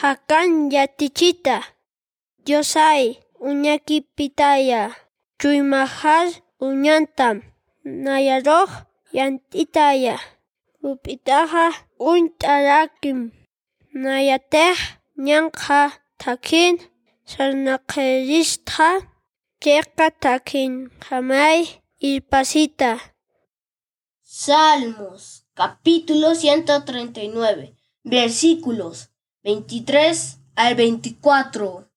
hakan yatichita. Diosay uñaki pitaya. Chuymahal uñantam. Nayaroj yantitaya. Upitaja untarakim. Nayatej ñanqa takin sarnaqeristqa chayqa takin hamay irpasita. Salmos capítulo 139 versículos 23 al 24.